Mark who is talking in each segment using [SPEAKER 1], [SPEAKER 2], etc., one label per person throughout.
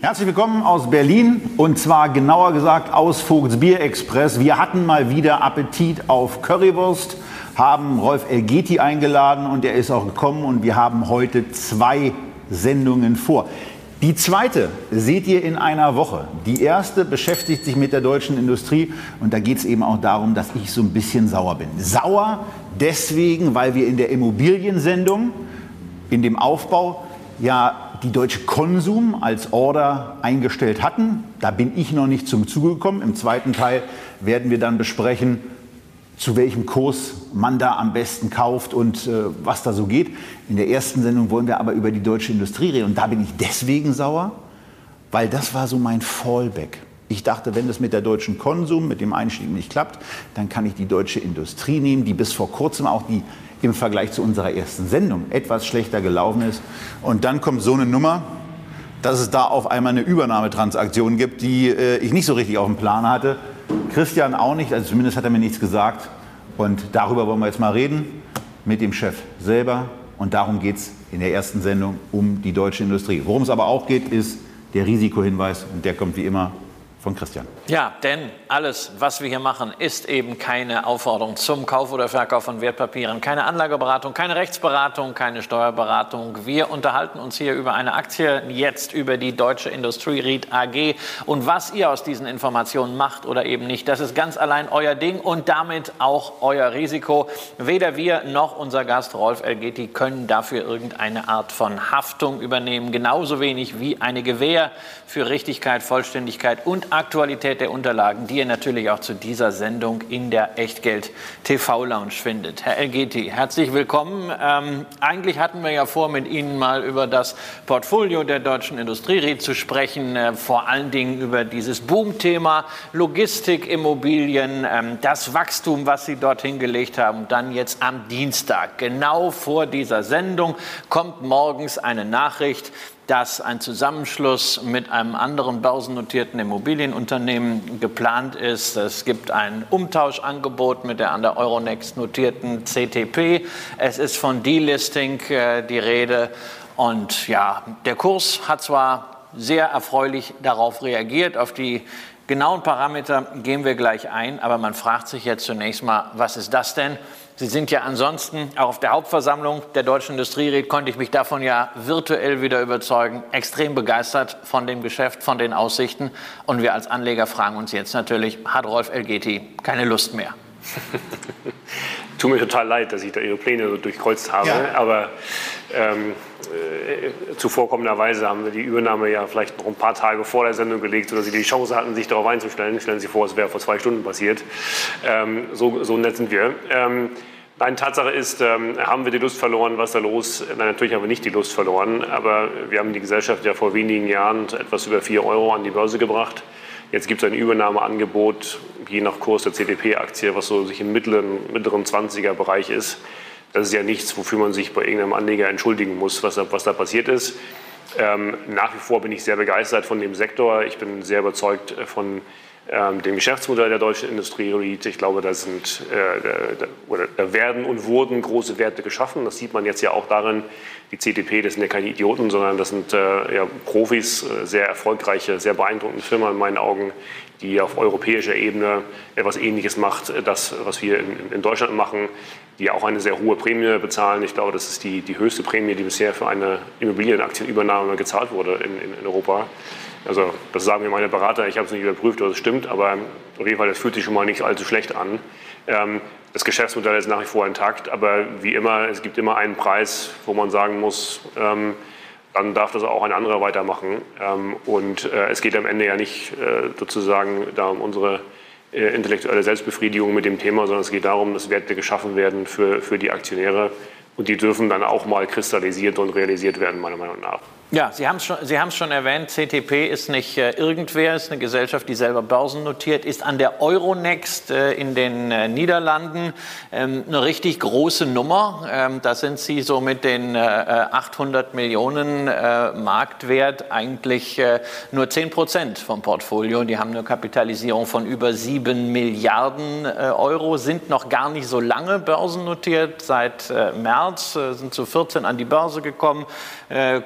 [SPEAKER 1] Herzlich willkommen aus Berlin und zwar genauer gesagt aus Vogtsbier Express. Wir hatten mal wieder Appetit auf Currywurst, haben Rolf Elgeti eingeladen und er ist auch gekommen und wir haben heute zwei Sendungen vor. Die zweite seht ihr in einer Woche. Die erste beschäftigt sich mit der deutschen Industrie und da geht es eben auch darum, dass ich so ein bisschen sauer bin. Sauer deswegen, weil wir in der Immobiliensendung, in dem Aufbau, ja die deutsche Konsum als Order eingestellt hatten. Da bin ich noch nicht zum Zuge gekommen. Im zweiten Teil werden wir dann besprechen, zu welchem Kurs man da am besten kauft und äh, was da so geht. In der ersten Sendung wollen wir aber über die deutsche Industrie reden. Und da bin ich deswegen sauer, weil das war so mein Fallback. Ich dachte, wenn das mit der deutschen Konsum, mit dem Einstieg nicht klappt, dann kann ich die deutsche Industrie nehmen, die bis vor kurzem auch die im Vergleich zu unserer ersten Sendung etwas schlechter gelaufen ist. Und dann kommt so eine Nummer, dass es da auf einmal eine Übernahmetransaktion gibt, die äh, ich nicht so richtig auf dem Plan hatte. Christian auch nicht, also zumindest hat er mir nichts gesagt. Und darüber wollen wir jetzt mal reden mit dem Chef selber. Und darum geht es in der ersten Sendung um die deutsche Industrie. Worum es aber auch geht, ist der Risikohinweis. Und der kommt wie immer von Christian.
[SPEAKER 2] Ja, denn alles, was wir hier machen, ist eben keine Aufforderung zum Kauf oder Verkauf von Wertpapieren, keine Anlageberatung, keine Rechtsberatung, keine Steuerberatung. Wir unterhalten uns hier über eine Aktie, jetzt über die Deutsche Industrie REIT AG. Und was ihr aus diesen Informationen macht oder eben nicht, das ist ganz allein euer Ding und damit auch euer Risiko. Weder wir noch unser Gast Rolf Elgeti können dafür irgendeine Art von Haftung übernehmen, genauso wenig wie eine Gewähr für Richtigkeit, Vollständigkeit und Aktualität der Unterlagen, die ihr natürlich auch zu dieser Sendung in der Echtgeld TV Lounge findet. Herr Elgeti, herzlich willkommen. Ähm, eigentlich hatten wir ja vor, mit Ihnen mal über das Portfolio der deutschen Industrie zu sprechen, äh, vor allen Dingen über dieses Boomthema Logistik, Immobilien, ähm, das Wachstum, was Sie dort hingelegt haben. dann jetzt am Dienstag, genau vor dieser Sendung, kommt morgens eine Nachricht, dass ein Zusammenschluss mit einem anderen börsennotierten Immobilienunternehmen geplant ist. Es gibt ein Umtauschangebot mit der an der Euronext notierten CTP. Es ist von Delisting äh, die Rede. Und ja, der Kurs hat zwar sehr erfreulich darauf reagiert, auf die genauen Parameter gehen wir gleich ein, aber man fragt sich jetzt zunächst mal, was ist das denn? Sie sind ja ansonsten auch auf der Hauptversammlung der Deutschen Industriered, konnte ich mich davon ja virtuell wieder überzeugen, extrem begeistert von dem Geschäft, von den Aussichten. Und wir als Anleger fragen uns jetzt natürlich, hat Rolf Elgeti keine Lust mehr?
[SPEAKER 3] Tut mir total leid, dass ich da Ihre Pläne so durchkreuzt habe, ja. aber ähm, äh, zuvorkommenderweise haben wir die Übernahme ja vielleicht noch ein paar Tage vor der Sendung gelegt, sodass Sie die Chance hatten, sich darauf einzustellen. Stellen Sie vor, es wäre vor zwei Stunden passiert. Ähm, so, so nett sind wir. Ähm, Nein, Tatsache ist, ähm, haben wir die Lust verloren, was da los? Nein, natürlich haben wir nicht die Lust verloren, aber wir haben die Gesellschaft ja vor wenigen Jahren etwas über 4 Euro an die Börse gebracht. Jetzt gibt es ein Übernahmeangebot, je nach Kurs der CDP-Aktie, was so sich im mittleren, mittleren 20er-Bereich ist. Das ist ja nichts, wofür man sich bei irgendeinem Anleger entschuldigen muss, was da, was da passiert ist. Ähm, nach wie vor bin ich sehr begeistert von dem Sektor. Ich bin sehr überzeugt von ähm, dem Geschäftsmodell der deutschen Industrie. Ich glaube, da, sind, äh, da, da werden und wurden große Werte geschaffen. Das sieht man jetzt ja auch darin, die CDP, das sind ja keine Idioten, sondern das sind äh, ja, Profis, äh, sehr erfolgreiche, sehr beeindruckende Firmen in meinen Augen, die auf europäischer Ebene etwas Ähnliches macht, äh, das, was wir in, in Deutschland machen, die auch eine sehr hohe Prämie bezahlen. Ich glaube, das ist die, die höchste Prämie, die bisher für eine Immobilienaktienübernahme gezahlt wurde in, in, in Europa. Also das sagen mir meine Berater, ich habe es nicht überprüft, ob es stimmt, aber auf jeden Fall, das fühlt sich schon mal nicht allzu schlecht an. Ähm, das Geschäftsmodell ist nach wie vor intakt, aber wie immer, es gibt immer einen Preis, wo man sagen muss, ähm, dann darf das auch ein anderer weitermachen. Ähm, und äh, es geht am Ende ja nicht äh, sozusagen da um unsere intellektuelle Selbstbefriedigung mit dem Thema, sondern es geht darum, dass Werte geschaffen werden für, für die Aktionäre und die dürfen dann auch mal kristallisiert und realisiert werden, meiner Meinung nach.
[SPEAKER 2] Ja, Sie haben es schon, Sie schon erwähnt, CTP ist nicht äh, irgendwer, ist eine Gesellschaft, die selber börsennotiert ist, an der Euronext äh, in den äh, Niederlanden. Ähm, eine richtig große Nummer. Ähm, da sind Sie so mit den äh, 800 Millionen äh, Marktwert eigentlich äh, nur 10 Prozent vom Portfolio. Die haben eine Kapitalisierung von über 7 Milliarden Euro, sind noch gar nicht so lange börsennotiert. Seit März sind zu 14 an die Börse gekommen.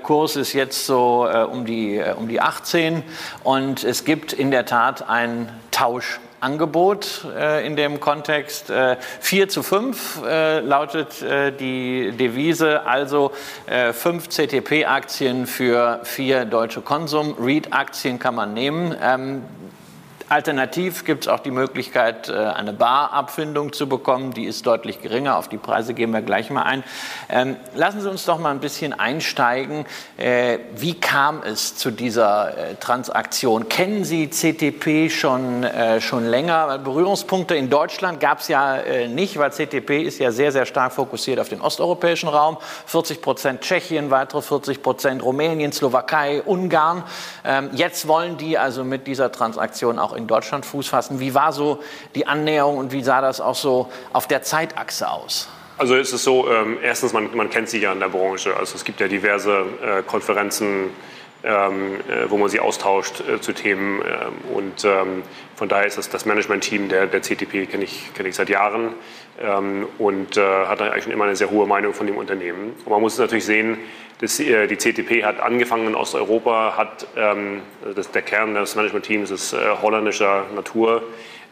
[SPEAKER 2] Kurs ist jetzt so äh, um, die, äh, um die 18 und es gibt in der Tat ein Tauschangebot äh, in dem Kontext. Äh, 4 zu 5 äh, lautet äh, die Devise, also äh, 5 CTP-Aktien für 4 deutsche Konsum-REIT-Aktien kann man nehmen. Ähm, Alternativ gibt es auch die Möglichkeit, äh, eine Barabfindung zu bekommen. Die ist deutlich geringer. Auf die Preise gehen wir gleich mal ein. Ähm, lassen Sie uns doch mal ein bisschen einsteigen. Äh, wie kam es zu dieser äh, Transaktion? Kennen Sie CTP schon, schon länger? Berührungspunkte in Deutschland gab es ja nicht, weil CTP ist ja sehr, sehr stark fokussiert auf den osteuropäischen Raum. 40 Prozent Tschechien, weitere 40 Prozent Rumänien, Slowakei, Ungarn. Ähm, jetzt wollen die also mit dieser Transaktion auch in in Deutschland Fuß fassen. Wie war so die Annäherung und wie sah das auch so auf der Zeitachse aus?
[SPEAKER 3] Also es ist so, ähm, erstens, man, man kennt sich ja in der Branche. Also es gibt ja diverse äh, Konferenzen, ähm, äh, wo man sich austauscht äh, zu Themen. Ähm, und ähm, von daher ist das, das Management-Team der, der CTP, kenne ich, kenn ich seit Jahren ähm, und äh, hat eigentlich schon immer eine sehr hohe Meinung von dem Unternehmen. Und man muss natürlich sehen, das, äh, die CTP hat angefangen in Osteuropa, hat ähm, das, der Kern des Management-Teams ist äh, holländischer Natur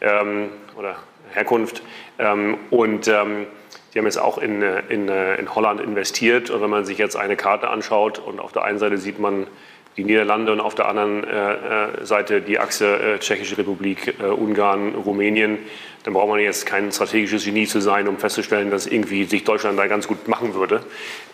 [SPEAKER 3] ähm, oder Herkunft. Ähm, und die haben jetzt auch in, in, in Holland investiert. Und wenn man sich jetzt eine Karte anschaut und auf der einen Seite sieht man die Niederlande und auf der anderen äh, äh Seite die Achse äh, Tschechische Republik, Ungarn, Rumänien, dann braucht man jetzt kein strategisches Genie zu sein, um festzustellen, dass irgendwie sich Deutschland da ganz gut machen würde.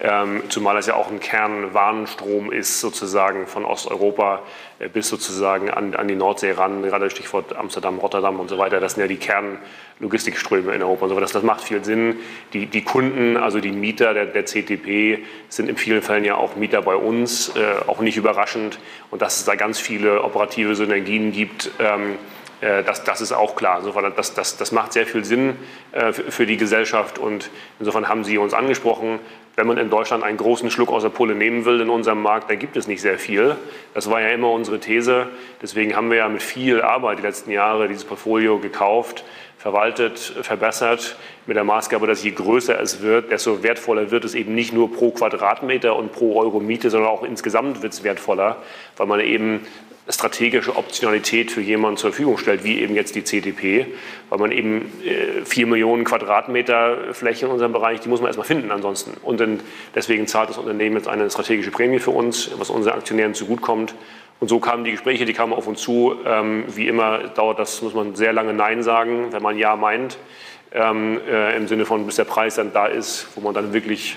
[SPEAKER 3] Ähm, zumal es ja auch ein Kernwarenstrom ist, sozusagen von Osteuropa äh, bis sozusagen an, an die Nordsee ran, gerade Stichwort Amsterdam, Rotterdam und so weiter. Das sind ja die Kernlogistikströme in Europa und so. Das, das macht viel Sinn. Die, die Kunden, also die Mieter der, der CTP, sind in vielen Fällen ja auch Mieter bei uns, äh, auch nicht überraschend. Und dass es da ganz viele operative Synergien gibt, ähm, äh, das, das, ist auch klar. Insofern, das, das, das macht sehr viel Sinn äh, für die Gesellschaft und insofern haben Sie uns angesprochen, wenn man in Deutschland einen großen Schluck aus der Pulle nehmen will in unserem Markt, dann gibt es nicht sehr viel. Das war ja immer unsere These. Deswegen haben wir ja mit viel Arbeit die letzten Jahre dieses Portfolio gekauft, verwaltet, verbessert, mit der Maßgabe, dass je größer es wird, desto wertvoller wird es eben nicht nur pro Quadratmeter und pro Euro Miete, sondern auch insgesamt wird es wertvoller, weil man eben strategische Optionalität für jemanden zur Verfügung stellt, wie eben jetzt die CDP, weil man eben äh, vier Millionen Quadratmeter Fläche in unserem Bereich, die muss man erstmal finden ansonsten. Und deswegen zahlt das Unternehmen jetzt eine strategische Prämie für uns, was unseren Aktionären zugutekommt. Und so kamen die Gespräche, die kamen auf uns zu. Ähm, wie immer dauert das, muss man sehr lange Nein sagen, wenn man Ja meint, ähm, äh, im Sinne von, bis der Preis dann da ist, wo man dann wirklich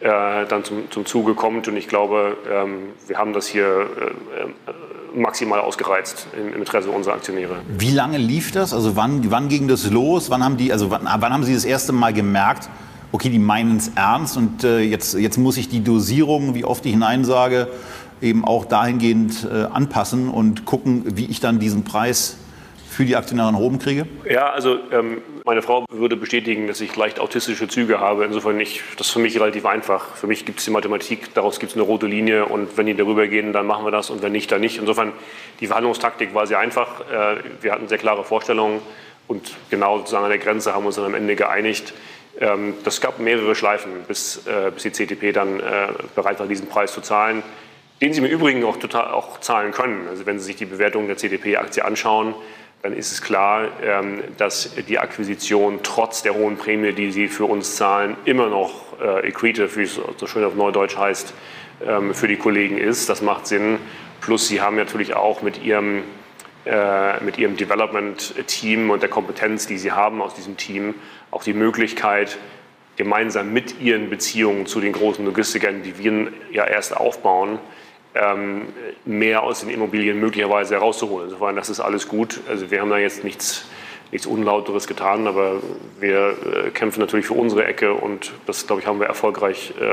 [SPEAKER 3] äh, dann zum, zum Zuge kommt. Und ich glaube, ähm, wir haben das hier äh, maximal ausgereizt im, im, Interesse unserer Aktionäre.
[SPEAKER 1] Wie lange lief das? Also wann, wann ging das los? Wann haben, die, also wann, wann haben Sie das erste Mal gemerkt, okay, die meinen es ernst und äh, jetzt, jetzt muss ich die Dosierung, wie oft ich Nein sage, eben auch dahingehend äh, anpassen und gucken, wie ich dann diesen Preis für die Aktionäre nach oben kriege?
[SPEAKER 3] Ja, also ähm, meine Frau würde bestätigen, dass ich leicht autistische Züge habe. Insofern nicht, das ist für mich relativ einfach. Für mich gibt es die Mathematik, daraus gibt es eine rote Linie und wenn die darüber gehen, dann machen wir das und wenn nicht, dann nicht. Insofern, die Verhandlungstaktik war sehr einfach. Äh, wir hatten sehr klare Vorstellungen und genau sozusagen an der Grenze haben wir uns dann am Ende geeinigt. Ähm, das gab mehrere Schleifen, bis, äh, bis die CTP dann äh, bereit war, diesen Preis zu zahlen den Sie im Übrigen auch, total, auch zahlen können. Also wenn Sie sich die Bewertung der CDP-Aktie anschauen, dann ist es klar, ähm, dass die Akquisition trotz der hohen Prämie, die sie für uns zahlen, immer noch äh, accretive, wie es so schön auf Neudeutsch heißt, ähm, für die Kollegen ist. Das macht Sinn. Plus sie haben natürlich auch mit ihrem, äh, mit ihrem Development-Team und der Kompetenz, die sie haben aus diesem Team, auch die Möglichkeit, gemeinsam mit ihren Beziehungen zu den großen Logistikern, die wir ja erst aufbauen, mehr aus den Immobilien möglicherweise herauszuholen. Insofern, das ist alles gut. Also wir haben da jetzt nichts, nichts Unlauteres getan, aber wir äh, kämpfen natürlich für unsere Ecke und das, glaube ich, haben wir erfolgreich äh,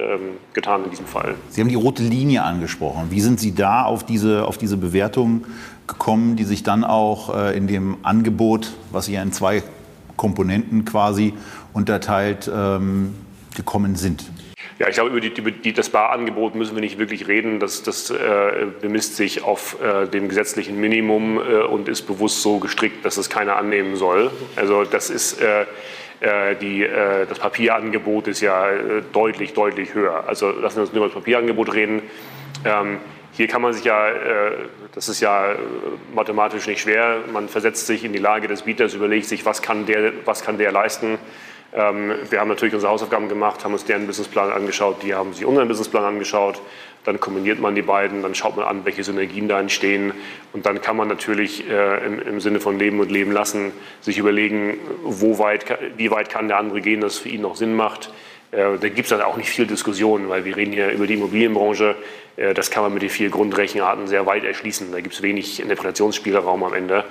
[SPEAKER 3] ähm, getan in diesem Fall.
[SPEAKER 1] Sie haben die rote Linie angesprochen. Wie sind Sie da auf diese, auf diese Bewertung gekommen, die sich dann auch äh, in dem Angebot, was Sie in zwei Komponenten quasi unterteilt, ähm, gekommen sind?
[SPEAKER 3] Ja, ich glaube, über, die, über die, das Barangebot müssen wir nicht wirklich reden. Das, das äh, bemisst sich auf äh, dem gesetzlichen Minimum äh, und ist bewusst so gestrickt, dass es keiner annehmen soll. Also das ist äh, äh, die, äh, das Papierangebot ist ja deutlich, deutlich höher. Also lassen wir uns nur über das Papierangebot reden. Ähm, hier kann man sich ja, das ist ja mathematisch nicht schwer, man versetzt sich in die Lage des Bieters, überlegt sich, was kann der, was kann der leisten wir haben natürlich unsere Hausaufgaben gemacht, haben uns deren Businessplan angeschaut, die haben sich unseren Businessplan angeschaut. Dann kombiniert man die beiden, dann schaut man an, welche Synergien da entstehen. Und dann kann man natürlich äh, im, im, Sinne von Leben und Leben lassen sich überlegen, wo weit, wie weit kann der andere gehen, dass es für ihn noch Sinn macht. Äh, da gibt es dann auch nicht viel Diskussion, weil wir reden hier über die Immobilienbranche. Äh, das kann man mit den vier Grundrechenarten sehr weit erschließen. Da gibt es wenig Interpretationsspielraum am Ende.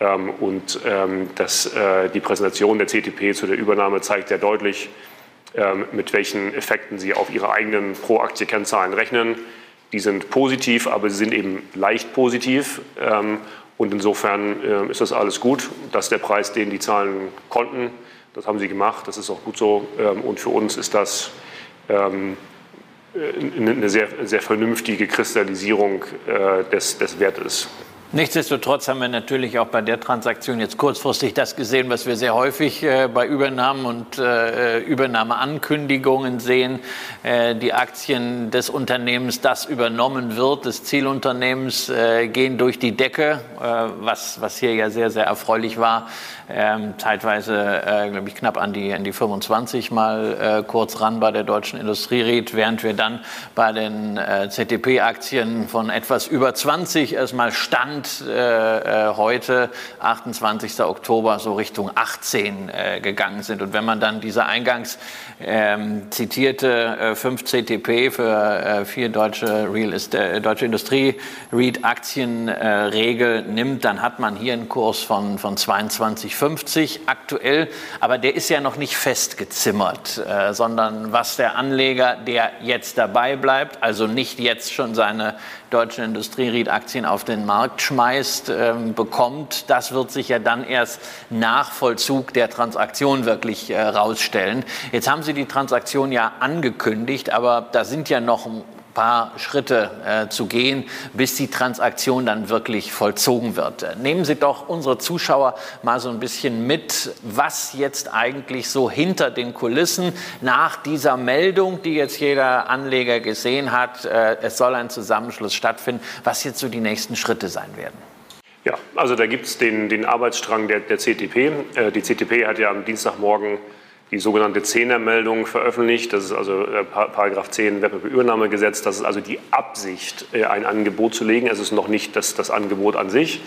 [SPEAKER 3] Ähm, und ähm, das, äh, die Präsentation der CTP zu der Übernahme zeigt sehr deutlich, ähm, mit welchen Effekten sie auf ihre eigenen Pro-Aktie-Kennzahlen rechnen. Die sind positiv, aber sie sind eben leicht positiv. Und insofern ist das alles gut. Das ist der Preis, den die zahlen konnten. Das haben sie gemacht. Das ist auch gut so. Und für uns ist das eine sehr, sehr vernünftige Kristallisierung äh, des, des Wertes.
[SPEAKER 2] Nichtsdestotrotz haben wir natürlich auch bei der Transaktion jetzt kurzfristig das gesehen, was wir sehr häufig äh, bei Übernahmen und äh, Übernahmeankündigungen sehen. Äh, die Aktien des Unternehmens, das übernommen wird, des Zielunternehmens, äh, gehen durch die Decke, äh, was, was hier ja sehr, sehr erfreulich war. Ähm, zeitweise, äh, glaube ich, knapp an die, an die 25 mal kurz ran bei der deutschen Industriered, während wir dann bei den ZDP-Aktien von etwas über 20 erstmal standen Stand äh, äh heute, 28. Oktober, so Richtung 18 äh, gegangen sind. Und wenn man dann diese eingangs ähm, zitierte äh, 5 CTP für äh, vier deutsche, Real Estate, äh, deutsche Industrie REIT Aktienregel nimmt, dann hat man hier einen Kurs von, von 22,50 aktuell. Aber der ist ja noch nicht festgezimmert, sondern was der Anleger, der jetzt dabei bleibt, also nicht jetzt schon seine deutschen Industrieried-Aktien auf den Markt schmeißt, ähm, bekommt, das wird sich ja dann erst nach Vollzug der Transaktion wirklich äh, rausstellen. Jetzt haben Sie die Transaktion ja angekündigt, aber da sind ja noch paar Schritte äh, zu gehen, bis die Transaktion dann wirklich vollzogen wird. Nehmen Sie doch unsere Zuschauer mal so ein bisschen mit, was jetzt eigentlich so hinter den Kulissen nach dieser Meldung, die jetzt jeder Anleger gesehen hat, äh, es soll ein Zusammenschluss stattfinden, was jetzt so die nächsten Schritte sein werden.
[SPEAKER 3] Ja, also da gibt es den, den Arbeitsstrang der, der CTP. Äh, die CTP hat ja am Dienstagmorgen die sogenannte Zehnermeldung veröffentlicht. Das ist also äh, Paragraph 10 Wettbewerbsübernahmegesetz. Das ist also die Absicht, äh, ein Angebot zu legen. Es ist noch nicht das, das Angebot an sich.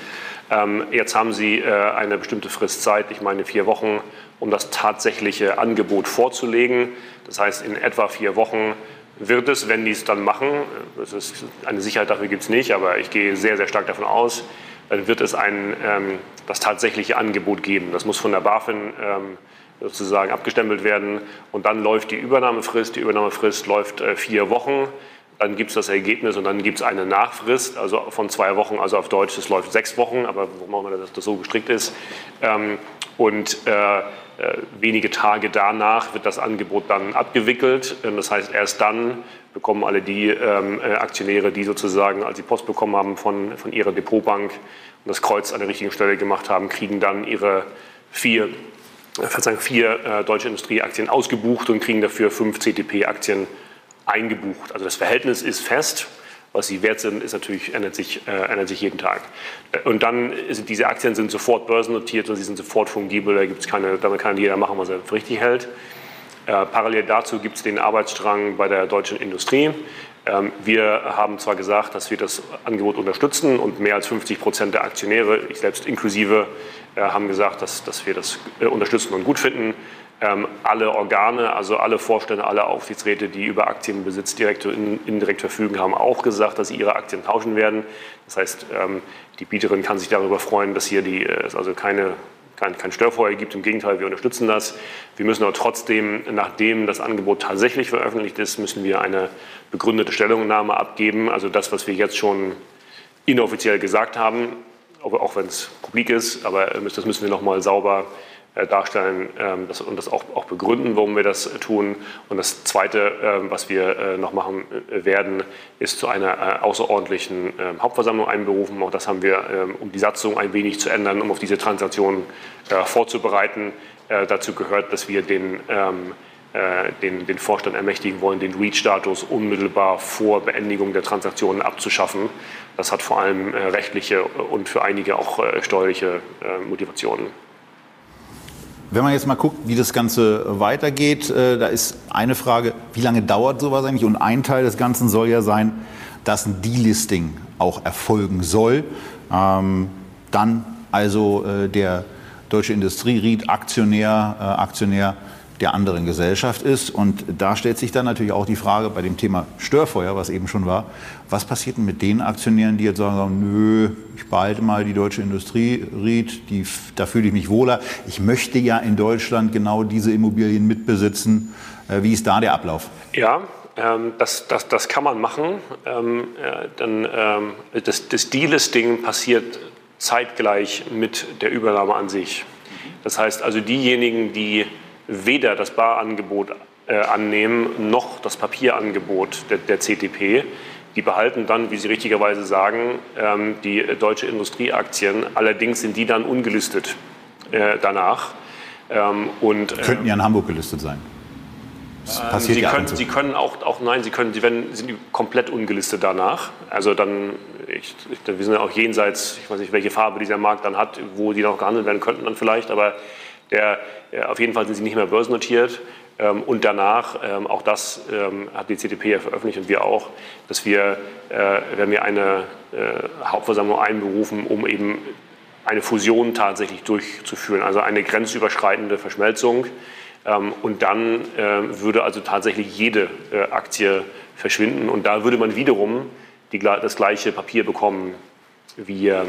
[SPEAKER 3] Ähm, jetzt haben Sie äh, eine bestimmte Frist Zeit, ich meine vier Wochen, um das tatsächliche Angebot vorzulegen. Das heißt, in etwa vier Wochen wird es, wenn die es dann machen, das ist, eine Sicherheit dafür gibt es nicht, aber ich gehe sehr, sehr stark davon aus, dann wird es ein, ähm, das tatsächliche Angebot geben. Das muss von der BaFin ähm, sozusagen abgestempelt werden. Und dann läuft die Übernahmefrist. Die Übernahmefrist läuft äh, vier Wochen. Dann gibt es das Ergebnis und dann gibt es eine Nachfrist, also von zwei Wochen, also auf Deutsch, das läuft sechs Wochen, aber warum auch immer das, das so gestrickt ist. Ähm, und äh, äh, wenige Tage danach wird das Angebot dann abgewickelt. Das heißt, erst dann bekommen alle die ähm, äh, Aktionäre, die sozusagen, als sie Post bekommen haben von, von ihrer Depotbank und das Kreuz an der richtigen Stelle gemacht haben, kriegen dann ihre vier Verzeihung, vier äh, deutsche Industrieaktien ausgebucht und kriegen dafür fünf CTP-Aktien eingebucht. Also das Verhältnis ist fest. Was sie wert sind, ist natürlich, ändert sich, äh, ändert sich jeden Tag. Äh, und dann, ist, diese Aktien sind sofort börsennotiert und sie sind sofort fungibel. Da gibt's keine, damit kann jeder machen, was er für richtig hält. Äh, parallel dazu gibt es den Arbeitsstrang bei der deutschen Industrie. Ähm, wir haben zwar gesagt, dass wir das Angebot unterstützen und mehr als 50 Prozent der Aktionäre, ich selbst inklusive, haben gesagt, dass, dass wir das äh, unterstützen und gut finden. Ähm, alle Organe, also alle Vorstände, alle Aufsichtsräte, die über Aktienbesitz direkt oder indirekt verfügen, haben auch gesagt, dass sie ihre Aktien tauschen werden. Das heißt, ähm, die Bieterin kann sich darüber freuen, dass hier die, also keine kein, kein Störfeuer gibt. Im Gegenteil, wir unterstützen das. Wir müssen aber trotzdem, nachdem das Angebot tatsächlich veröffentlicht ist, müssen wir eine begründete Stellungnahme abgeben. Also das, was wir jetzt schon inoffiziell gesagt haben, auch wenn es publik ist, aber das müssen wir noch mal sauber äh, darstellen ähm, und das auch, begründen, warum wir das tun. Und das Zweite, ähm, was wir äh, noch machen äh, werden, ist zu einer außerordentlichen ähm, Hauptversammlung einberufen. Auch das haben wir, um die Satzung ein wenig zu ändern, um auf diese Transaktion vorzubereiten. Dazu gehört, dass wir den den, den, Vorstand ermächtigen wollen, den REACH-Status unmittelbar vor Beendigung der Transaktionen abzuschaffen. Das hat vor allem rechtliche und für einige auch steuerliche Motivationen.
[SPEAKER 1] Wenn man jetzt mal guckt, wie das Ganze weitergeht, äh, da ist eine Frage, wie lange dauert sowas eigentlich? Und ein Teil des Ganzen soll ja sein, dass ein Delisting auch erfolgen soll. Ähm, dann also äh, der Deutsche Industrieried Aktionär, äh, Aktionär der anderen Gesellschaft ist. Und da stellt sich dann natürlich auch die Frage bei dem Thema Störfeuer, was eben schon war, was passiert denn mit den Aktionären, die jetzt sagen, nö, ich behalte mal die deutsche Industrie, Ried, die, da fühle ich mich wohler. Ich möchte ja in Deutschland genau diese Immobilien mitbesitzen. Äh, wie ist da der Ablauf?
[SPEAKER 3] Ja, ähm, das, das, das kann man machen. Ähm, äh, dann, ähm, das, das Delisting passiert zeitgleich mit der Übernahme an sich. Das heißt also, diejenigen, die weder das Barangebot äh, annehmen noch das Papierangebot der, der, CTP. Die behalten dann, wie Sie richtigerweise sagen, ähm, die deutsche Industrieaktien. Allerdings sind die dann ungelistet äh, danach.
[SPEAKER 1] Ähm, und, äh, Könnten ja in Hamburg gelistet sein.
[SPEAKER 3] Das ähm, passiert Sie, ja können, Sie können auch, auch nein, Sie können, Sie werden, sind komplett ungelistet danach. Also dann, ich, wir sind ja auch jenseits, ich weiß nicht, welche Farbe dieser Markt dann hat, wo die noch gehandelt werden könnten dann vielleicht, aber der, äh, auf jeden Fall sind sie nicht mehr börsennotiert. Ähm, und danach, ähm, auch das ähm, hat die CDP ja veröffentlicht und wir auch, dass wir, äh, wenn wir eine äh, Hauptversammlung einberufen, um eben eine Fusion tatsächlich durchzuführen, also eine grenzüberschreitende Verschmelzung. Und dann würde also tatsächlich jede Aktie verschwinden und da würde man wiederum die, das gleiche Papier bekommen wie, äh,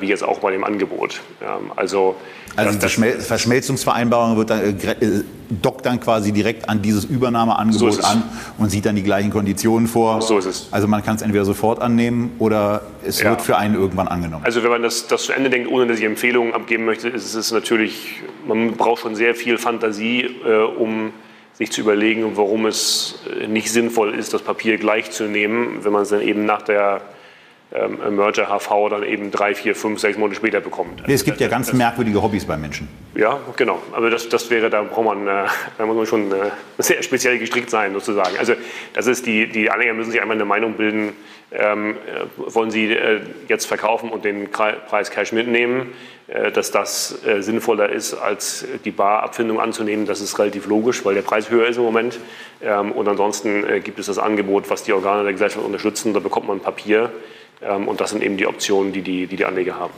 [SPEAKER 3] wie jetzt auch bei dem Angebot.
[SPEAKER 1] Ähm, also also die Verschmel Verschmelzungsvereinbarung wird dann, äh, äh, dockt dann quasi direkt an dieses Übernahmeangebot so an und sieht dann die gleichen Konditionen vor.
[SPEAKER 3] So ist es.
[SPEAKER 1] Also man kann es entweder sofort annehmen oder es ja. wird für einen irgendwann angenommen.
[SPEAKER 3] Also wenn man das, das zu Ende denkt, ohne dass ich Empfehlungen abgeben möchte, ist es natürlich, man braucht schon sehr viel Fantasie, äh, um sich zu überlegen, warum es äh, nicht sinnvoll ist, das Papier gleich zu nehmen, wenn man es dann eben nach der ähm, Merger HV dann eben drei, vier, fünf, sechs Monate später bekommt.
[SPEAKER 1] Nee, es gibt ja ganz merkwürdige Hobbys bei Menschen.
[SPEAKER 3] Ja, genau. Aber das, das wäre, da braucht man, äh, da muss man schon äh, sehr speziell gestrickt sein, sozusagen. Also das ist die, die Anleger müssen sich einmal eine Meinung bilden, ähm, äh, wollen sie äh, jetzt verkaufen und den Preis Cash mitnehmen, äh, dass das äh, sinnvoller ist, als die Barabfindung anzunehmen. Das ist relativ logisch, weil der Preis höher ist im Moment. Ähm, und ansonsten gibt es das Angebot, was die Organe der Gesellschaft unterstützen. Da bekommt man Papier. Ähm, und das sind eben die Optionen, die die, die, die Anleger haben.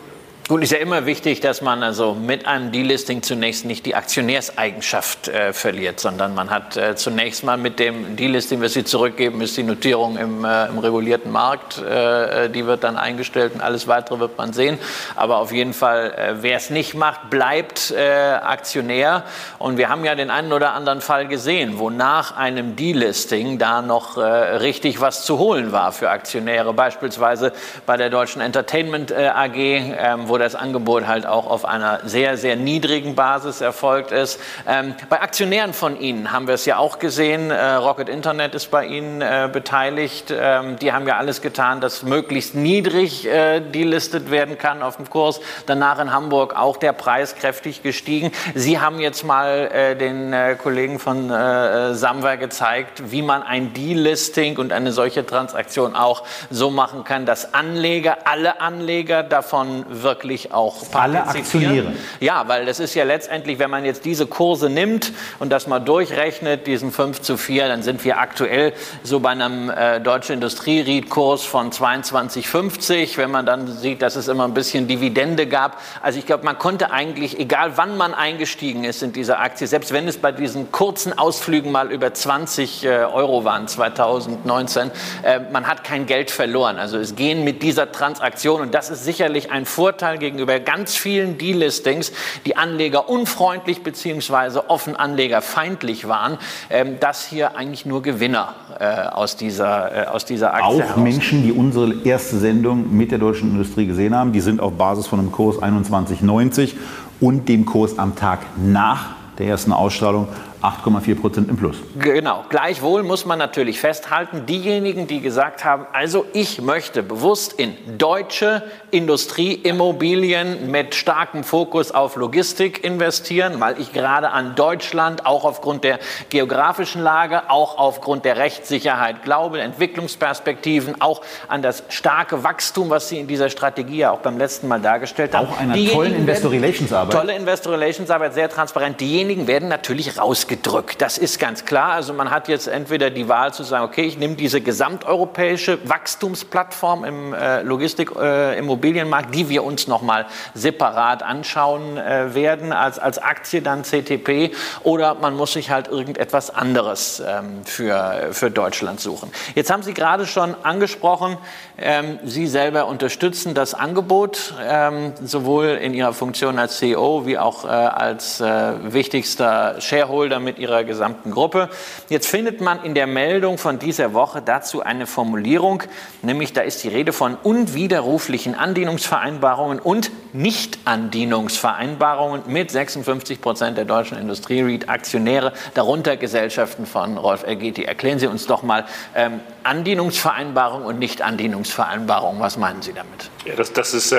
[SPEAKER 2] Gut, ist ja immer wichtig, dass man also mit einem Delisting zunächst nicht die Aktionärseigenschaft äh, verliert, sondern man hat äh, zunächst mal mit dem Delisting, was Sie zurückgeben, ist die Notierung im, äh, im regulierten Markt, äh, äh, die wird dann eingestellt und alles weitere wird man sehen. Aber auf jeden Fall, äh, wer es nicht macht, bleibt Aktionär. Und wir haben ja den einen oder anderen Fall gesehen, wo nach einem Delisting da noch richtig was zu holen war für Aktionäre, beispielsweise bei der Deutschen Entertainment AG, ähm, das Angebot halt auch auf einer sehr, sehr niedrigen Basis erfolgt ist. Ähm, bei Aktionären von Ihnen haben wir es ja auch gesehen. Äh, Rocket Internet ist bei Ihnen äh, beteiligt. Ähm, die haben ja alles getan, dass möglichst niedrig äh, delistet werden kann auf dem Kurs. Danach in Hamburg auch der Preis kräftig gestiegen. Sie haben jetzt mal äh, den äh, Kollegen von äh, Samwer gezeigt, wie man ein Delisting und eine solche Transaktion auch so machen kann, dass Anleger, alle Anleger davon wirklich wirklich auch
[SPEAKER 1] Alle Aktionäre.
[SPEAKER 2] Ja, weil das ist ja letztendlich, wenn man jetzt diese Kurse nimmt und das mal durchrechnet, diesen 5 zu 4, dann sind wir aktuell so bei einem äh, deutschen Industrieried-Kurs von 22,50. Wenn man dann sieht, dass es immer ein bisschen Dividende gab. Also ich glaube, man konnte eigentlich, egal wann man eingestiegen ist in diese Aktie, selbst wenn es bei diesen kurzen Ausflügen mal über 20 äh, Euro waren 2019, äh, man hat kein Geld verloren. Also es gehen mit dieser Transaktion und das ist sicherlich ein Vorteil gegenüber ganz vielen Delistings, die Anleger unfreundlich bzw. offen anlegerfeindlich waren, ähm, dass hier eigentlich nur Gewinner äh, aus, dieser, äh, aus dieser Aktie
[SPEAKER 1] Auch heraus. Menschen, die unsere erste Sendung mit der deutschen Industrie gesehen haben, die sind auf Basis von einem Kurs 21,90 und dem Kurs am Tag nach der ersten Ausstrahlung 8,4 Prozent im Plus.
[SPEAKER 2] Genau. Gleichwohl muss man natürlich festhalten, diejenigen, die gesagt haben, also ich möchte bewusst in deutsche Industrieimmobilien mit starkem Fokus auf Logistik investieren, weil ich gerade an Deutschland auch aufgrund der geografischen Lage, auch aufgrund der Rechtssicherheit glaube, Entwicklungsperspektiven, auch an das starke Wachstum, was Sie in dieser Strategie ja auch beim letzten Mal dargestellt haben.
[SPEAKER 1] Auch einer tollen Investor Relations Arbeit.
[SPEAKER 2] Tolle Investor Relations Arbeit, sehr transparent. Diejenigen werden natürlich raus ausgedrückt. Das ist ganz klar. Also man hat jetzt entweder die Wahl zu sagen, okay, ich nehme diese gesamteuropäische Wachstumsplattform im äh, Logistik-Immobilienmarkt, äh, die wir uns nochmal separat anschauen äh, werden, als, als Aktie dann CTP, oder man muss sich halt irgendetwas anderes ähm, für, für Deutschland suchen. Jetzt haben Sie gerade schon angesprochen, ähm, Sie selber unterstützen das Angebot, ähm, sowohl in Ihrer Funktion als CEO wie auch äh, als äh, wichtigster Shareholder Mitglieder mit ihrer gesamten Gruppe. Jetzt findet man in der Meldung von dieser Woche dazu eine Formulierung, nämlich da ist die Rede von unwiderruflichen Andienungsvereinbarungen und Nichtandienungsvereinbarungen mit 56 Prozent der deutschen Industrie-REIT-Aktionäre, darunter Gesellschaften von Rolf Elgeti. Erklären Sie uns doch mal ähm, Andienungsvereinbarung und Nichtandienungsvereinbarung. Was meinen Sie damit?
[SPEAKER 3] Ja, das, das ist, äh,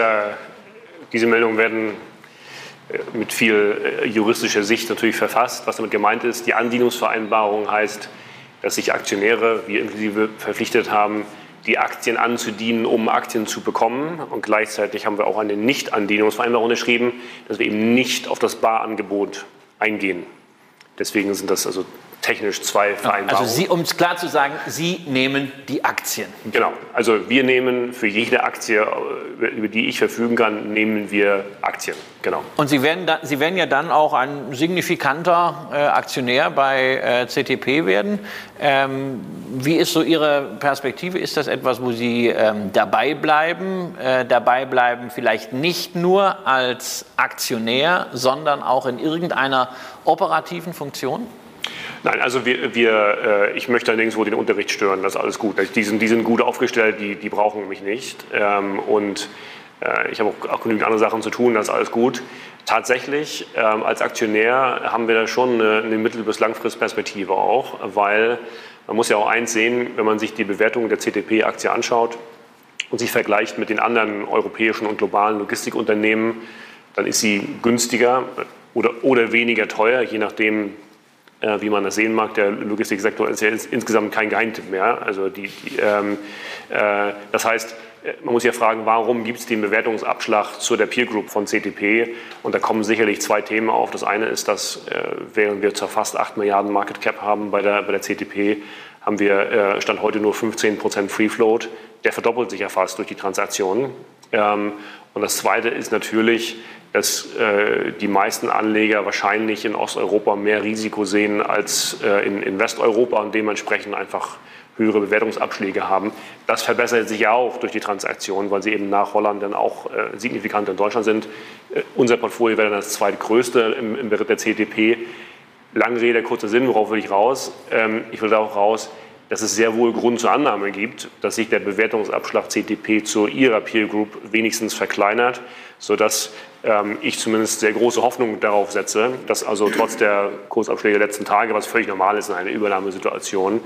[SPEAKER 3] diese Meldungen werden mit viel äh, juristischer Sicht natürlich verfasst. Was damit gemeint ist, die Andienungsvereinbarung heißt, dass sich Aktionäre, wir inklusive, verpflichtet haben, die Aktien anzudienen, um Aktien zu bekommen. Und gleichzeitig haben wir auch eine Nicht-Andienungsvereinbarung unterschrieben, dass wir eben nicht auf das Barangebot eingehen. Deswegen sind das also technisch zwei Vereinbarungen.
[SPEAKER 2] Also Sie, um es klar zu sagen, Sie nehmen die Aktien.
[SPEAKER 3] Genau. Also wir nehmen für jede Aktie, äh, über die ich verfügen kann, nehmen wir Aktien. Genau.
[SPEAKER 2] Und Sie werden, da, Sie werden ja dann auch ein signifikanter äh, Aktionär bei äh, CTP werden. Ähm, wie ist so Ihre Perspektive? Ist das etwas, wo Sie ähm, dabei bleiben? Äh, dabei bleiben vielleicht nicht nur als Aktionär, sondern auch in irgendeiner operativen Funktion?
[SPEAKER 3] Nein, also wir, wir, äh, ich möchte nirgendwo den Unterricht stören, das ist alles gut. Die sind, die sind gut aufgestellt, die, die brauchen mich nicht. Ähm, und äh, ich habe auch, genügend andere Sachen zu tun, das ist alles gut. Tatsächlich, ähm, als Aktionär haben wir da schon eine, mittel- bis langfristperspektive auch, weil man muss ja auch eins sehen, wenn man sich die Bewertung der CTP-Aktie anschaut und sich vergleicht mit den anderen europäischen und globalen Logistikunternehmen, dann ist sie günstiger oder, oder weniger teuer, je nachdem, wie man das sehen mag, der Logistiksektor ist ja insgesamt kein Geheimtipp mehr. Also die, die, ähm, äh, das heißt, äh, man muss ja fragen, warum gibt es den Bewertungsabschlag zu der Peer Group von CTP? Und da kommen sicherlich zwei Themen auf. Das eine ist, dass äh, während wir zur fast 8 Milliarden Market Cap haben bei der, bei der CTP, haben wir äh, Stand heute nur 15 Prozent Free Float. Der verdoppelt sich ja fast durch die Transaktionen. Ähm, und das zweite ist natürlich, dass äh, die meisten Anleger wahrscheinlich in Osteuropa mehr Risiko sehen als äh, in, in, Westeuropa und dementsprechend einfach höhere Bewertungsabschläge haben. Das verbessert sich ja auch durch die Transaktion, weil sie eben nach Holland dann auch äh, signifikant in Deutschland sind. Äh, unser Portfolio wäre dann das zweitgrößte im, im Beritt der CDP. Lange Rede, kurzer Sinn, worauf will ich raus? Ähm, ich will da auch raus, dass es sehr wohl Grund zur Annahme gibt, dass sich der Bewertungsabschlag CTP zu ihrer Peer Group wenigstens verkleinert, sodass ähm, ich zumindest sehr große Hoffnung darauf setze, dass also trotz der Kursabschläge der letzten Tage, was völlig normal ist in einer Übernahmesituation,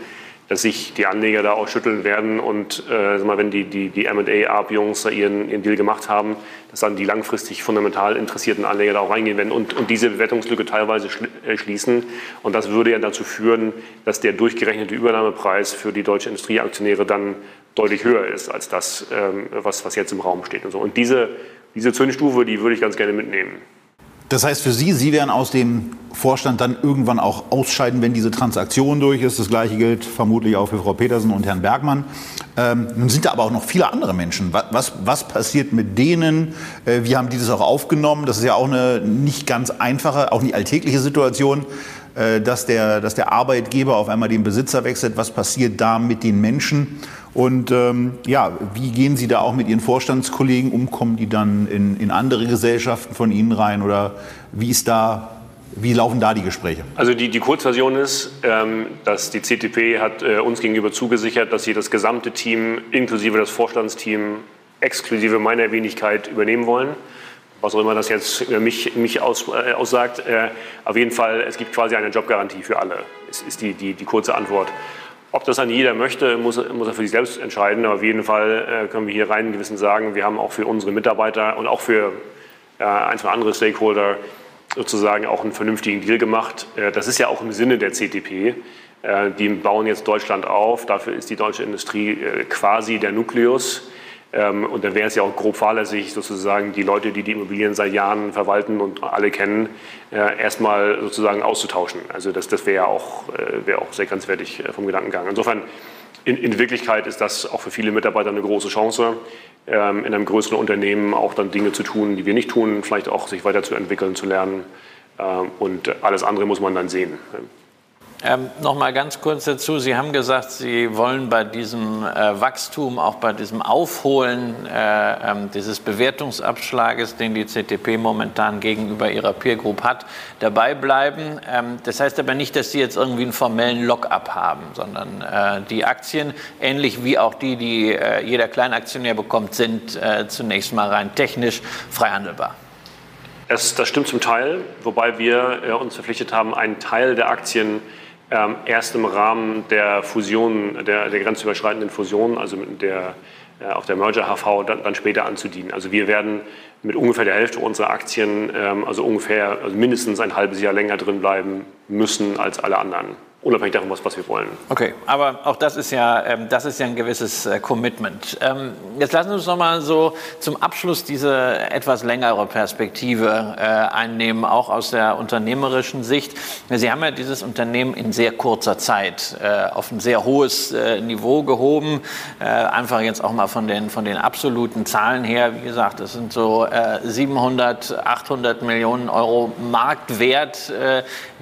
[SPEAKER 3] dass sich die Anleger da auch schütteln werden und äh, mal, wenn die, die, die M&A-ARB-Jungs ihren, ihren Deal gemacht haben, dass dann die langfristig fundamental interessierten Anleger da auch reingehen werden und, und diese Bewertungslücke teilweise äh, schließen. Und das würde ja dazu führen, dass der durchgerechnete Übernahmepreis für die deutsche Industrieaktionäre dann deutlich höher ist als das, ähm, was, was jetzt im Raum steht. Und, so. und diese, diese Zündstufe, die würde ich ganz gerne mitnehmen.
[SPEAKER 1] Das heißt für Sie, Sie werden aus dem Vorstand dann irgendwann auch ausscheiden, wenn diese Transaktion durch ist. Das Gleiche gilt vermutlich auch für Frau Petersen und Herrn Bergmann. Ähm, nun sind da aber auch noch viele andere Menschen. Was, was, was passiert mit denen? Äh, wie haben die das auch aufgenommen? Das ist ja auch eine nicht ganz einfache, auch nicht alltägliche Situation. Äh, dass der, dass der Arbeitgeber auf einmal den Besitzer wechselt. Was passiert da mit den Menschen? Und ähm, ja, wie gehen Sie da auch mit Ihren Vorstandskollegen um? Kommen die dann in, in andere Gesellschaften von Ihnen rein? Oder wie ist da wie laufen da die Gespräche?
[SPEAKER 3] Also die, die Kurzversion ist, ähm, dass die CTP hat äh, uns gegenüber zugesichert, dass sie das gesamte Team inklusive das Vorstandsteam exklusive meiner Wenigkeit übernehmen wollen was auch immer das jetzt mich, mich aus, äh, aussagt. Äh, auf jeden Fall, es gibt quasi eine Jobgarantie für alle, ist, ist die, die, die kurze Antwort. Ob das dann jeder möchte, muss, muss er für sich selbst entscheiden. Aber auf jeden Fall äh, können wir hier rein gewissen sagen, wir haben auch für unsere Mitarbeiter und auch für äh, ein, zwei andere Stakeholder sozusagen auch einen vernünftigen Deal gemacht. Äh, das ist ja auch im Sinne der CTP. Äh, die bauen jetzt Deutschland auf. Dafür ist die deutsche Industrie äh, quasi der Nukleus. Ähm, und dann wäre es ja auch grob fahrlässig, sozusagen die Leute, die die Immobilien seit Jahren verwalten und alle kennen, äh, erstmal sozusagen auszutauschen. Also das, das wäre ja auch, äh, wär auch sehr grenzwertig äh, vom Gedankengang. Insofern, in, in, Wirklichkeit ist das auch für viele Mitarbeiter eine große Chance, ähm, in einem größeren Unternehmen auch dann Dinge zu tun, die wir nicht tun, vielleicht auch sich weiterzuentwickeln, zu lernen. Ähm, und alles andere muss man dann sehen.
[SPEAKER 2] Ähm, noch mal ganz kurz dazu. Sie haben gesagt, Sie wollen bei diesem äh, Wachstum, auch bei diesem Aufholen äh, äh, dieses Bewertungsabschlages, den die CTP momentan gegenüber ihrer Peer Group hat, dabei bleiben. Ähm, das heißt aber nicht, dass Sie jetzt irgendwie einen formellen Lock-up haben, sondern äh, die Aktien, ähnlich wie auch die, die äh, jeder Kleinaktionär bekommt, sind äh, zunächst mal rein technisch frei handelbar.
[SPEAKER 3] Das, das stimmt zum Teil, wobei wir uns verpflichtet haben, einen Teil der Aktien ähm, erst im Rahmen der Fusion, der, der grenzüberschreitenden Fusion, also der, äh, auf der Merger HV, dann, dann, später anzudienen. Also wir werden mit ungefähr der Hälfte unserer Aktien, ähm, also ungefähr also mindestens ein halbes Jahr länger drin bleiben müssen als alle anderen unabhängig davon, was, was wir wollen.
[SPEAKER 2] Okay, aber auch das ist ja, ähm, das ist ja ein gewisses äh, Commitment. Ähm, jetzt lassen Sie uns noch mal so zum Abschluss diese etwas längere Perspektive äh, einnehmen, auch aus der unternehmerischen Sicht. Sie haben ja dieses Unternehmen in sehr kurzer Zeit äh, auf ein sehr hohes äh, Niveau gehoben. Äh, einfach jetzt auch mal von den, von den absoluten Zahlen her, wie gesagt, das sind so 700, äh, 800 Millionen Euro Marktwert,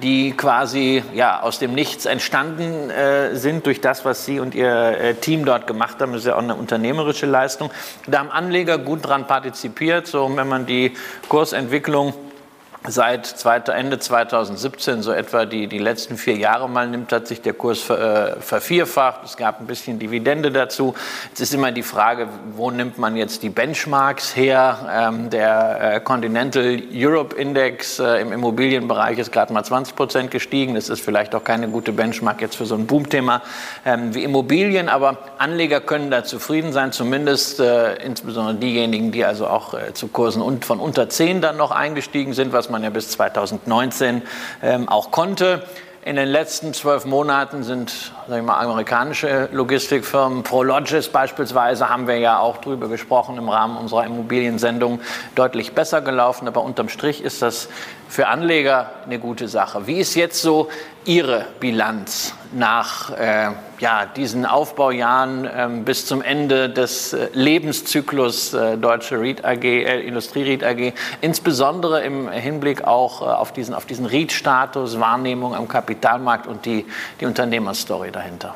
[SPEAKER 2] die quasi ja, aus dem Nichts nichts entstanden äh, sind durch das, was Sie und Ihr äh, Team dort gemacht haben. Das ist ja auch eine unternehmerische Leistung. Da haben Anleger gut dran partizipiert. So, wenn man die Kursentwicklung seit Ende 2017, so etwa die, die letzten vier Jahre mal nimmt, hat sich der Kurs ver, äh, vervierfacht. Es gab ein bisschen Dividende dazu. Jetzt ist immer die Frage, wo nimmt man jetzt die Benchmarks her? Ähm, der äh, Continental Europe Index äh, im Immobilienbereich ist gerade mal 20 Prozent gestiegen. Das ist vielleicht auch keine gute Benchmark jetzt für so ein Boomthema ähm, wie Immobilien, aber Anleger können da zufrieden sein, zumindest äh, insbesondere diejenigen, die also auch äh, zu Kursen und von unter 10 dann noch eingestiegen sind, was man ja bis 2019 ähm, auch konnte. In den letzten zwölf Monaten sind sag ich mal, amerikanische Logistikfirmen, Prologis beispielsweise, haben wir ja auch drüber gesprochen im Rahmen unserer Immobiliensendung, deutlich besser gelaufen. Aber unterm Strich ist das für Anleger eine gute Sache. Wie ist jetzt so Ihre Bilanz nach äh, ja, diesen Aufbaujahren äh, bis zum Ende des äh, Lebenszyklus äh, Deutsche Ried AG, äh, Industrie Ried AG, insbesondere im Hinblick auch äh, auf diesen, auf diesen Ried-Status, Wahrnehmung am Kapitalmarkt und die, die Unternehmerstory dahinter?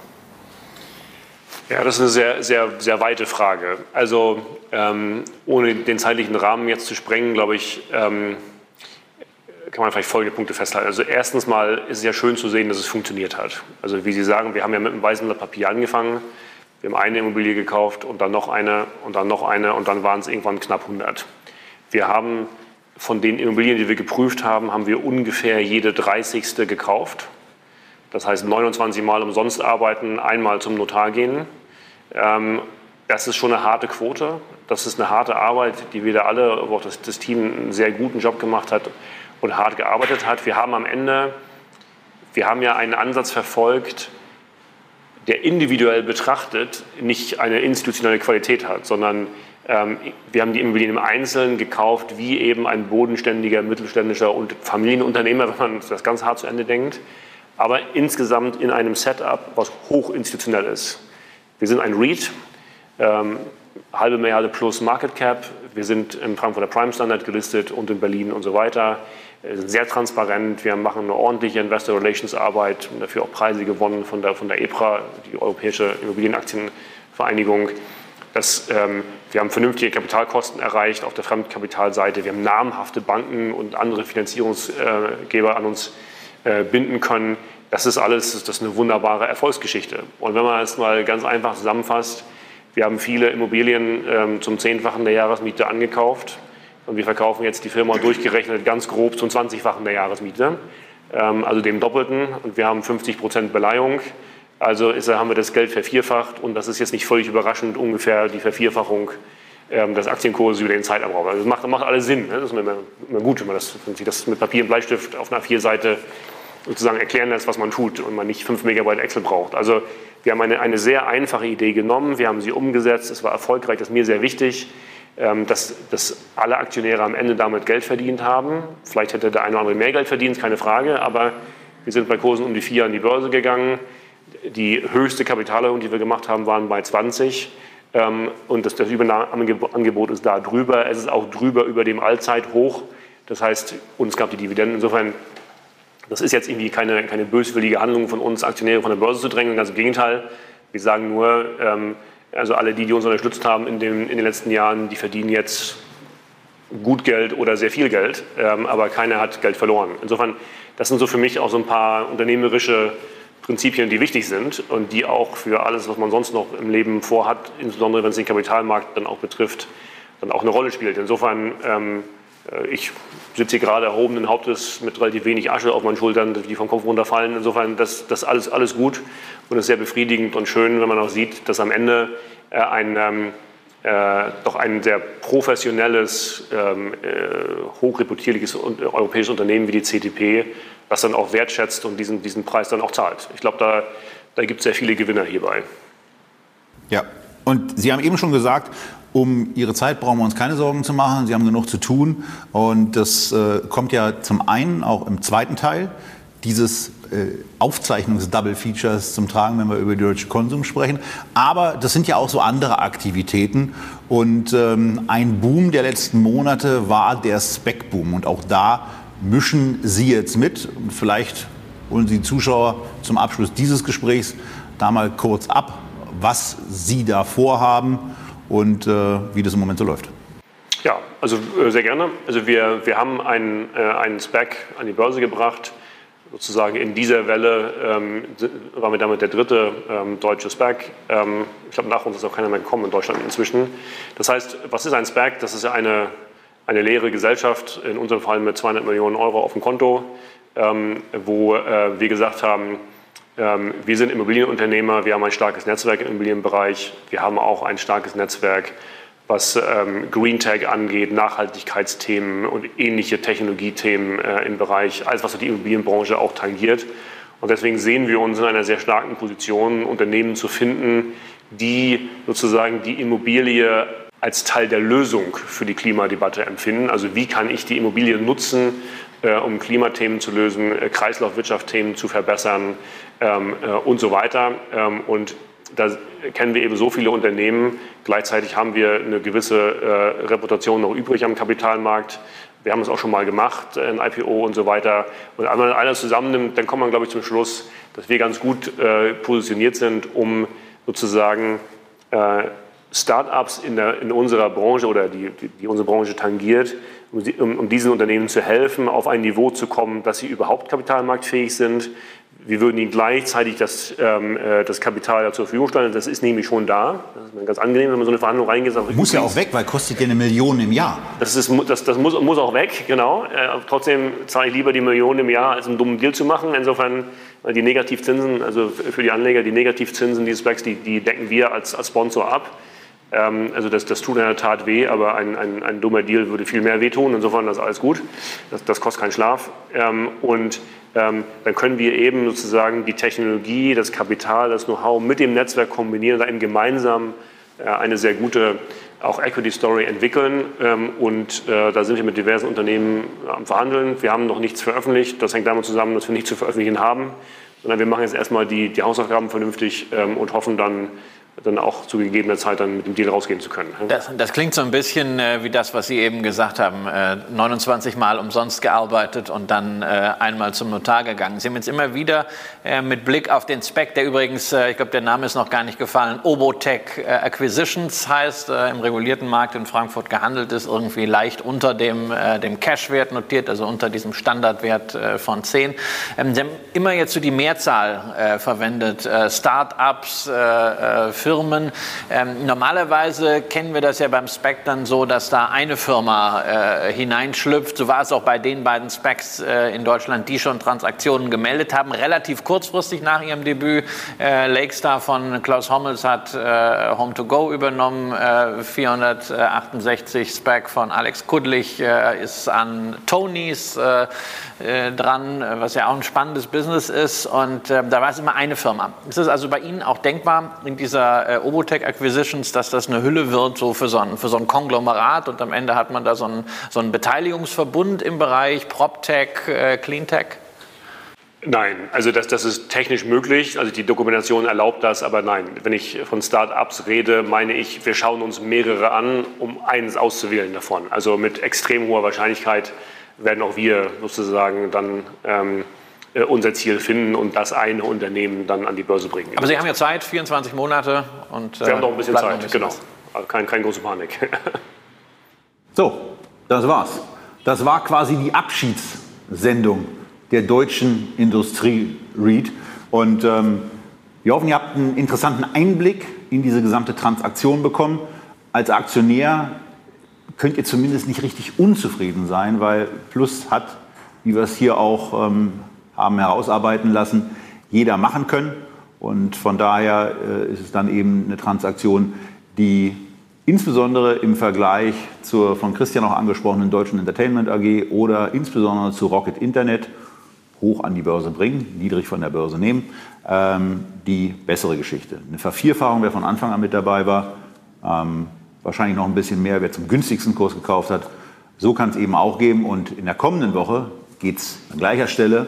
[SPEAKER 3] Ja, das ist eine sehr, sehr, sehr weite Frage. Also ähm, ohne den zeitlichen Rahmen jetzt zu sprengen, glaube ich, ähm, kann man vielleicht folgende Punkte festhalten. Also erstens mal ist es ja schön zu sehen, dass es funktioniert hat. Also wie Sie sagen, wir haben ja mit einem weißen Blatt Papier angefangen. Wir haben eine Immobilie gekauft und dann noch eine und dann noch eine und dann waren es irgendwann knapp 100. Wir haben von den Immobilien, die wir geprüft haben, haben wir ungefähr jede 30. gekauft. Das heißt 29 Mal umsonst arbeiten, einmal zum Notar gehen. Ähm, das ist schon eine harte Quote. Das ist eine harte Arbeit, die wir da alle, auch das, das Team einen sehr guten Job gemacht hat und hart gearbeitet hat. Wir haben am Ende, wir haben ja einen Ansatz verfolgt, der individuell betrachtet nicht eine institutionelle Qualität hat, sondern ähm, wir haben die Immobilien im Einzelnen gekauft, wie eben ein bodenständiger, mittelständischer und Familienunternehmer, wenn man das ganz hart zu Ende denkt, aber insgesamt in einem Setup, was hochinstitutionell ist. Wir sind ein REIT, ähm, halbe Milliarde plus Market Cap. Wir sind im Frankfurter Prime Standard gelistet und in Berlin und so weiter. Sind sehr transparent. Wir machen eine ordentliche Investor Relations Arbeit, dafür auch Preise gewonnen von der, von der EPRA, die Europäische Immobilienaktienvereinigung. Das, ähm, wir haben vernünftige Kapitalkosten erreicht auf der Fremdkapitalseite. Wir haben namhafte Banken und andere Finanzierungsgeber an uns äh, binden können. Das ist alles das ist eine wunderbare Erfolgsgeschichte. Und wenn man es mal ganz einfach zusammenfasst, wir haben viele Immobilien ähm, zum Zehnfachen der Jahresmiete angekauft und wir verkaufen jetzt die Firma durchgerechnet ganz grob zum 20-fachen der Jahresmiete, ähm, also dem Doppelten. Und wir haben 50 Prozent Beleihung. Also ist, haben wir das Geld vervierfacht und das ist jetzt nicht völlig überraschend, ungefähr die Vervierfachung ähm, des Aktienkurses über den Zeitraum. Also das macht, macht alles Sinn. Ne? Das ist immer, immer gut, wenn man das, wenn sich das mit Papier und Bleistift auf einer A4-Seite sozusagen erklären lässt, was man tut und man nicht 5 Megabyte Excel braucht. Also wir haben eine, eine sehr einfache Idee genommen, wir haben sie umgesetzt, es war erfolgreich, das ist mir sehr wichtig, dass, dass alle Aktionäre am Ende damit Geld verdient haben. Vielleicht hätte der eine oder andere mehr Geld verdient, keine Frage, aber wir sind bei Kursen um die 4 an die Börse gegangen. Die höchste Kapitalerhöhung, die wir gemacht haben, waren bei 20. Ähm, und das, das Übernahmeangebot ist da drüber. Es ist auch drüber über dem Allzeithoch. Das heißt, uns gab die Dividenden. Insofern das ist jetzt irgendwie keine, keine böswillige Handlung von uns, Aktionäre von der Börse zu drängen. Ganz im Gegenteil. Wir sagen nur, ähm, also alle die, die uns unterstützt haben in, dem, in den letzten Jahren, die verdienen jetzt gut Geld oder sehr viel Geld, ähm, aber keiner hat Geld verloren. Insofern, das sind so für mich auch so ein paar unternehmerische Prinzipien, die wichtig sind und die auch für alles, was man sonst noch im Leben vorhat, insbesondere wenn es den Kapitalmarkt dann auch betrifft, dann auch eine Rolle spielt. Insofern ähm, äh, ich sitze hier gerade erhobenen Hauptes mit relativ wenig Asche auf meinen Schultern, die vom Kopf runterfallen. Insofern, das, das alles, alles gut und ist sehr befriedigend und schön, wenn man auch sieht, dass am Ende äh, ein, ähm, äh, doch ein sehr professionelles, ähm, äh, hochreputierliches europäisches Unternehmen wie die CTP das dann auch wertschätzt und diesen, diesen Preis dann auch zahlt. Ich glaube, da, da gibt es sehr viele Gewinner hierbei.
[SPEAKER 1] Ja, und Sie haben eben schon gesagt, um Ihre Zeit brauchen wir uns keine Sorgen zu machen. Sie haben genug zu tun. Und das äh, kommt ja zum einen auch im zweiten Teil dieses äh, Aufzeichnungs-Double-Features zum Tragen, wenn wir über die deutsche Konsum sprechen. Aber das sind ja auch so andere Aktivitäten. Und ähm, ein Boom der letzten Monate war der Spec-Boom. Und auch da mischen Sie jetzt mit. Und vielleicht holen Sie die Zuschauer zum Abschluss dieses Gesprächs da mal kurz ab, was Sie da vorhaben und äh, wie das im Moment so läuft.
[SPEAKER 3] Ja, also äh, sehr gerne. Also wir, wir haben einen, äh, einen Spec an die Börse gebracht. Sozusagen in dieser Welle ähm, waren wir damit der dritte ähm, deutsche SPAC. Ähm, ich glaube, nach uns ist auch keiner mehr gekommen in Deutschland inzwischen. Das heißt, was ist ein SPAC? Das ist ja eine, eine leere Gesellschaft, in unserem Fall mit 200 Millionen Euro auf dem Konto, ähm, wo äh, wir gesagt haben, wir sind Immobilienunternehmer, wir haben ein starkes Netzwerk im Immobilienbereich, wir haben auch ein starkes Netzwerk, was ähm, Green Tech angeht, Nachhaltigkeitsthemen und ähnliche Technologiethemen äh, im Bereich, alles was die Immobilienbranche auch tangiert. Und deswegen sehen wir uns in einer sehr starken Position, Unternehmen zu finden, die sozusagen die Immobilie als Teil der Lösung für die Klimadebatte empfinden. Also wie kann ich die Immobilie nutzen, um Klimathemen zu lösen, äh, Kreislaufwirtschaftsthemen zu verbessern ähm, äh, und so weiter. Ähm, und da kennen wir eben so viele Unternehmen. Gleichzeitig haben wir eine gewisse äh, Reputation noch übrig am Kapitalmarkt. Wir haben es auch schon mal gemacht, ein IPO und so weiter. Und wenn man alles zusammennimmt, dann kommt man, glaube ich, zum Schluss, dass wir ganz gut äh, positioniert sind, um sozusagen äh, Start-ups in, in, unserer Branche oder die, die, die unsere Branche tangiert, um, um, diesen Unternehmen zu helfen, auf ein Niveau zu kommen, dass sie überhaupt kapitalmarktfähig sind. Wir würden ihnen gleichzeitig das, ähm, äh, das Kapital zur Verfügung stellen. Das ist nämlich schon da. Das ist ganz angenehm, wenn man so eine Verhandlung reingeht.
[SPEAKER 1] Muss ja auch weg, weil kostet ja eine Million im Jahr.
[SPEAKER 3] Das, ist, das, das muss, muss, auch weg, genau. Äh, trotzdem zahle ich lieber die Million im Jahr, als einen dummen Deal zu machen. Insofern die Negativzinsen, also für die Anleger, die Negativzinsen dieses Blacks, die, die decken wir als, als Sponsor ab. Ähm, also das, das tut in der Tat weh, aber ein, ein, ein dummer Deal würde viel mehr wehtun. Insofern ist alles gut. Das, das kostet keinen Schlaf. Ähm, und ähm, dann können wir eben sozusagen die Technologie, das Kapital, das Know-how mit dem Netzwerk kombinieren und dann gemeinsam äh, eine sehr gute auch Equity Story entwickeln. und äh, da sind wir mit diversen Unternehmen am Verhandeln. Wir haben noch nichts veröffentlicht. Das hängt damit zusammen, dass wir nichts zu veröffentlichen haben, sondern wir machen jetzt erstmal die, die Hausaufgaben vernünftig und hoffen dann, dann auch zu gegebener Zeit dann mit dem Deal rausgehen zu können.
[SPEAKER 2] Das, das klingt so ein bisschen äh, wie das, was Sie eben gesagt haben. Äh, 29 Mal umsonst gearbeitet und dann äh, einmal zum Notar gegangen. Sie haben jetzt immer wieder äh, mit Blick auf den Spec, der übrigens, äh, ich glaube, der Name ist noch gar nicht gefallen, Obotech äh, Acquisitions heißt, im regulierten Markt in Frankfurt gehandelt ist, irgendwie leicht unter dem, dem Cash-Wert notiert, also unter diesem Standardwert von 10. Ähm, Sie haben immer jetzt so die Mehrzahl verwendet. Start-ups, Firmen. Ähm, normalerweise kennen wir das ja beim SPEC dann so, dass da eine Firma äh, hineinschlüpft. So war es auch bei den beiden SPECs äh, in Deutschland, die schon Transaktionen gemeldet haben. Relativ kurzfristig nach ihrem Debüt. Äh, Lakestar von Klaus Hommels hat äh, Home2Go übernommen. 468 äh, SPEC von Alex Kudlich äh, ist an Tonys dran, was ja auch ein spannendes Business ist. Und da war es immer eine Firma. Ist es also bei Ihnen auch denkbar, in dieser äh, Obotech Acquisitions, dass das eine Hülle wird so für, so ein, für so ein Konglomerat und am Ende hat man da so einen, so Beteiligungsverbund im Bereich PropTech, äh, Cleantech?
[SPEAKER 3] Nein, also das, das ist technisch möglich. Also die Dokumentation erlaubt das, aber nein. Wenn ich von Start-ups rede, meine ich, wir schauen uns mehrere an, um eines auszuwählen davon. Also mit extrem hoher Wahrscheinlichkeit werden auch wir sozusagen dann ähm, äh, unser Ziel finden und das eine Unternehmen dann an die Börse bringen.
[SPEAKER 2] Aber Sie haben ja Zeit, 24 Monate und
[SPEAKER 3] äh, Sie haben noch ein bisschen Zeit, ein bisschen genau. Also kein, keine große Panik.
[SPEAKER 1] so, das war's. Das war quasi die Abschiedssendung der deutschen Industrie Read. Und ähm, wir hoffen, ihr habt einen interessanten Einblick in diese gesamte Transaktion bekommen. Als Aktionär könnt ihr zumindest nicht richtig unzufrieden sein, weil Plus hat, wie wir es hier auch ähm, haben herausarbeiten lassen, jeder machen können. Und von daher äh, ist es dann eben eine Transaktion, die insbesondere im Vergleich zur von Christian auch angesprochenen Deutschen Entertainment AG oder insbesondere zu Rocket Internet hoch an die Börse bringen, niedrig von der Börse nehmen, ähm, die bessere Geschichte. Eine Vervierfachung, wer von Anfang an mit dabei war, ähm, wahrscheinlich noch ein bisschen mehr, wer zum günstigsten Kurs gekauft hat. So kann es eben auch geben und in der kommenden Woche geht es an gleicher Stelle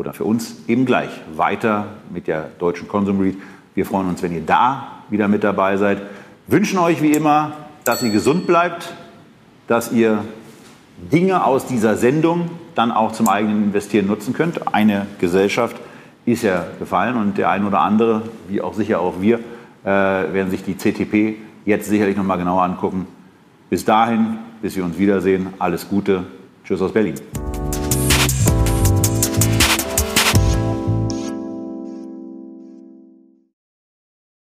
[SPEAKER 1] oder für uns eben gleich weiter mit der deutschen Consum Read. Wir freuen uns, wenn ihr da wieder mit dabei seid. Wünschen euch wie immer, dass ihr gesund bleibt, dass ihr Dinge aus dieser Sendung dann auch zum eigenen Investieren nutzen könnt. Eine Gesellschaft ist ja gefallen und der ein oder andere, wie auch sicher auch wir, äh, werden sich die CTP jetzt sicherlich noch mal genauer angucken. Bis dahin, bis wir uns wiedersehen, alles Gute. Tschüss aus Berlin.